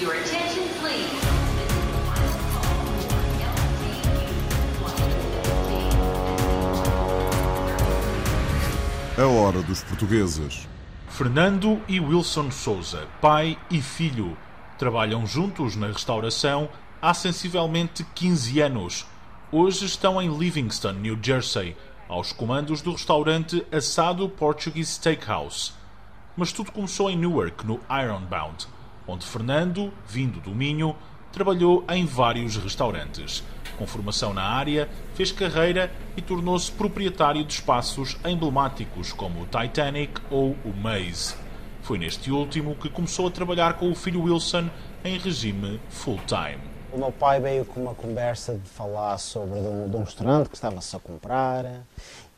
Your attention, please. A hora dos portugueses. Fernando e Wilson Souza, pai e filho, trabalham juntos na restauração há sensivelmente 15 anos. Hoje estão em Livingston, New Jersey, aos comandos do restaurante Assado Portuguese Steakhouse. Mas tudo começou em Newark, no Ironbound, onde Fernando, vindo do Minho, trabalhou em vários restaurantes. Com formação na área, fez carreira e tornou-se proprietário de espaços emblemáticos como o Titanic ou o Maze. Foi neste último que começou a trabalhar com o filho Wilson em regime full-time. O meu pai veio com uma conversa de falar sobre de um, de um restaurante que estava-se a comprar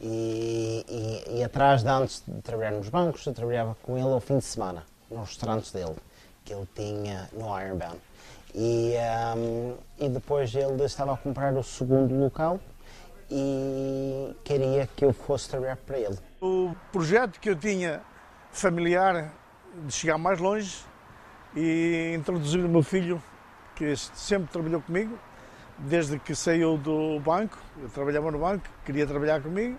e, e, e atrás de antes de trabalhar nos bancos, eu trabalhava com ele ao fim de semana, nos restaurantes dele, que ele tinha no Ironbound. E, um, e depois ele estava a comprar o segundo local e queria que eu fosse trabalhar para ele. O projeto que eu tinha familiar de chegar mais longe e introduzir o meu filho, que sempre trabalhou comigo, desde que saiu do banco, eu trabalhava no banco, queria trabalhar comigo,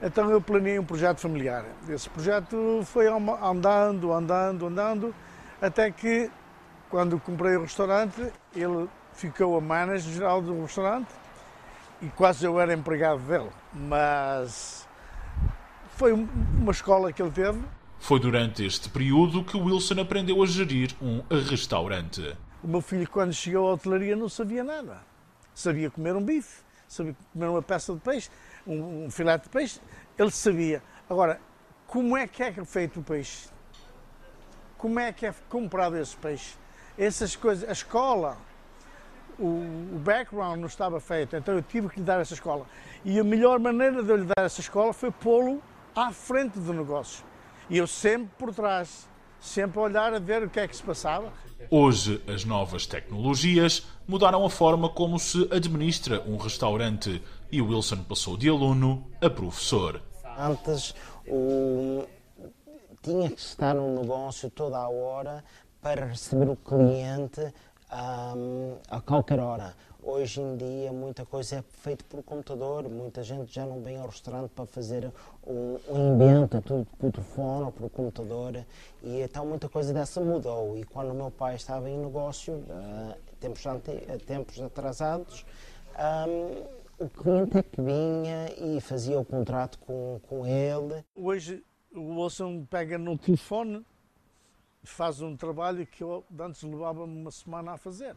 então eu planeei um projeto familiar. Esse projeto foi andando, andando, andando, até que quando comprei o restaurante, ele ficou a manager geral do restaurante e quase eu era empregado dele. Mas foi uma escola que ele teve. Foi durante este período que Wilson aprendeu a gerir um restaurante. O meu filho, quando chegou à hotelaria, não sabia nada. Sabia comer um bife, sabia comer uma peça de peixe, um, um filete de peixe, ele sabia. Agora, como é que é feito o peixe? Como é que é comprado esse peixe? Essas coisas, a escola, o, o background não estava feito, então eu tive que lhe dar essa escola. E a melhor maneira de eu lhe dar essa escola foi pô-lo à frente do negócio. E eu sempre por trás, sempre a olhar a ver o que é que se passava. Hoje, as novas tecnologias mudaram a forma como se administra um restaurante e Wilson passou de aluno a professor. Antes, o... tinha que estar no negócio toda a hora para receber o cliente um, a qualquer hora. Hoje em dia, muita coisa é feita por computador, muita gente já não vem ao restaurante para fazer um, um invento, tudo por telefone ou por computador, e então muita coisa dessa mudou. E quando o meu pai estava em negócio, uh, tempos, tempos atrasados, um, o cliente é que vinha e fazia o contrato com, com ele. Hoje o Wilson pega no telefone, faz um trabalho que eu antes levava-me uma semana a fazer.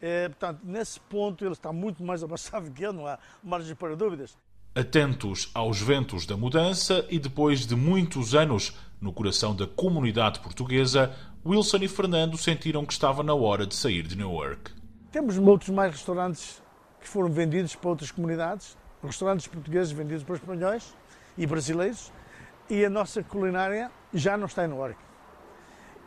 É, portanto, nesse ponto ele está muito mais avançado que eu, não há margem para dúvidas. Atentos aos ventos da mudança e depois de muitos anos no coração da comunidade portuguesa, Wilson e Fernando sentiram que estava na hora de sair de Newark. Temos muitos mais restaurantes que foram vendidos para outras comunidades, restaurantes portugueses vendidos para espanhóis e brasileiros, e a nossa culinária já não está em Newark.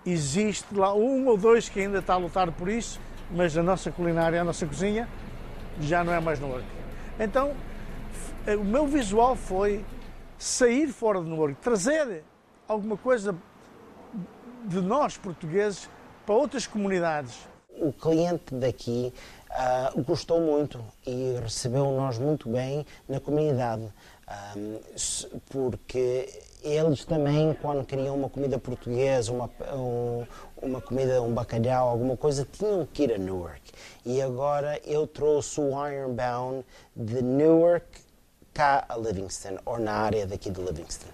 Existe lá um ou dois que ainda está a lutar por isso, mas a nossa culinária, a nossa cozinha, já não é mais Newark. Então, o meu visual foi sair fora de Newark, trazer alguma coisa de nós portugueses para outras comunidades. O cliente daqui uh, gostou muito e recebeu nós muito bem na comunidade, um, porque eles também, quando queriam uma comida portuguesa, uma, um, uma comida, um bacalhau, alguma coisa, tinham que ir a Newark. E agora eu trouxe o Ironbound de Newark cá a Livingston, ou na área daqui de Livingston.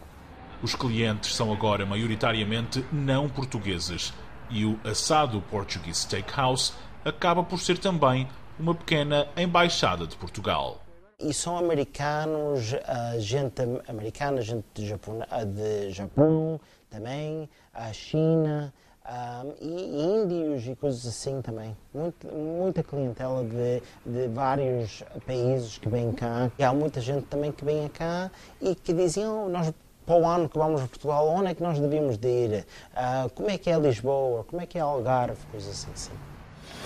Os clientes são agora maioritariamente não portugueses e o assado Portuguese Steakhouse acaba por ser também uma pequena embaixada de Portugal. E são americanos, gente americana, gente de Japão, de Japão também, a China um, e índios e coisas assim também. Muita, muita clientela de, de vários países que vêm cá. E há muita gente também que vem cá e que diziam, nós para o ano que vamos a Portugal, onde é que nós devíamos de ir? Uh, como é que é Lisboa? Como é que é Algarve? Coisas assim. assim.